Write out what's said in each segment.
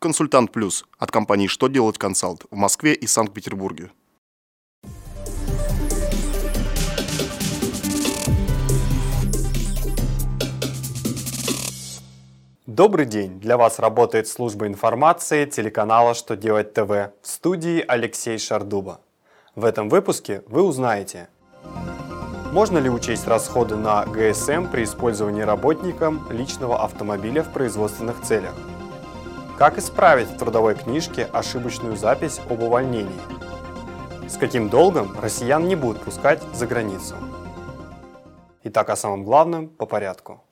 Консультант Плюс от компании «Что делать консалт» в Москве и Санкт-Петербурге. Добрый день! Для вас работает служба информации телеканала «Что делать ТВ» в студии Алексей Шардуба. В этом выпуске вы узнаете, можно ли учесть расходы на ГСМ при использовании работником личного автомобиля в производственных целях? Как исправить в трудовой книжке ошибочную запись об увольнении? С каким долгом россиян не будут пускать за границу? Итак, о самом главном по порядку.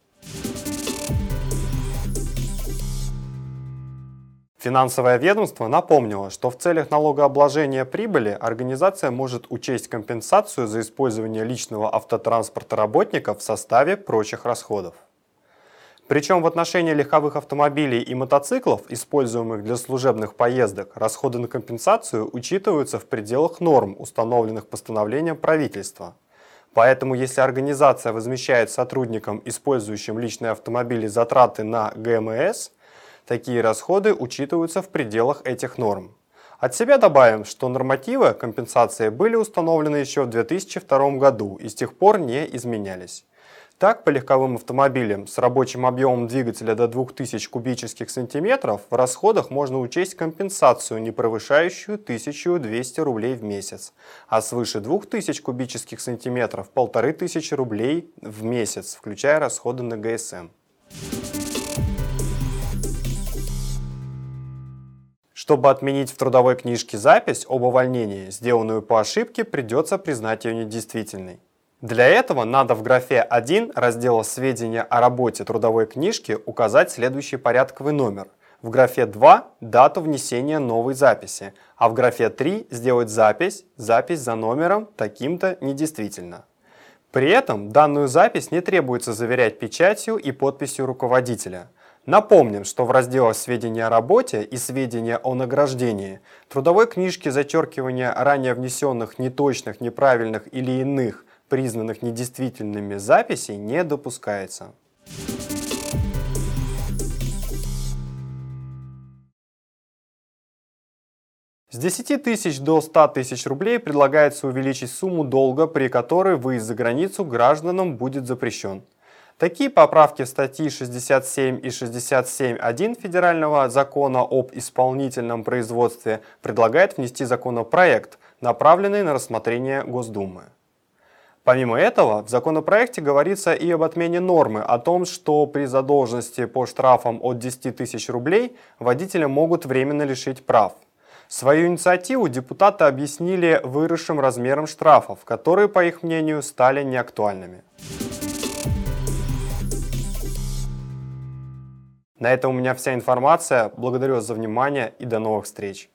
Финансовое ведомство напомнило, что в целях налогообложения прибыли организация может учесть компенсацию за использование личного автотранспорта работников в составе прочих расходов. Причем в отношении легковых автомобилей и мотоциклов, используемых для служебных поездок, расходы на компенсацию учитываются в пределах норм, установленных постановлением правительства. Поэтому если организация возмещает сотрудникам, использующим личные автомобили, затраты на ГМС – Такие расходы учитываются в пределах этих норм. От себя добавим, что нормативы компенсации были установлены еще в 2002 году и с тех пор не изменялись. Так, по легковым автомобилям с рабочим объемом двигателя до 2000 кубических сантиметров в расходах можно учесть компенсацию, не превышающую 1200 рублей в месяц, а свыше 2000 кубических сантиметров – 1500 рублей в месяц, включая расходы на ГСМ. Чтобы отменить в трудовой книжке запись об увольнении, сделанную по ошибке, придется признать ее недействительной. Для этого надо в графе 1 раздела «Сведения о работе трудовой книжки» указать следующий порядковый номер. В графе 2 – дату внесения новой записи, а в графе 3 сделать запись, запись за номером таким-то недействительно. При этом данную запись не требуется заверять печатью и подписью руководителя – Напомним, что в разделах «Сведения о работе» и «Сведения о награждении» трудовой книжки зачеркивания ранее внесенных неточных, неправильных или иных, признанных недействительными записей не допускается. С 10 тысяч до 100 тысяч рублей предлагается увеличить сумму долга, при которой выезд за границу гражданам будет запрещен. Такие поправки в статьи 67 и 67.1 Федерального закона об исполнительном производстве предлагает внести законопроект, направленный на рассмотрение Госдумы. Помимо этого, в законопроекте говорится и об отмене нормы о том, что при задолженности по штрафам от 10 тысяч рублей водителя могут временно лишить прав. Свою инициативу депутаты объяснили выросшим размером штрафов, которые, по их мнению, стали неактуальными. На этом у меня вся информация. Благодарю вас за внимание и до новых встреч.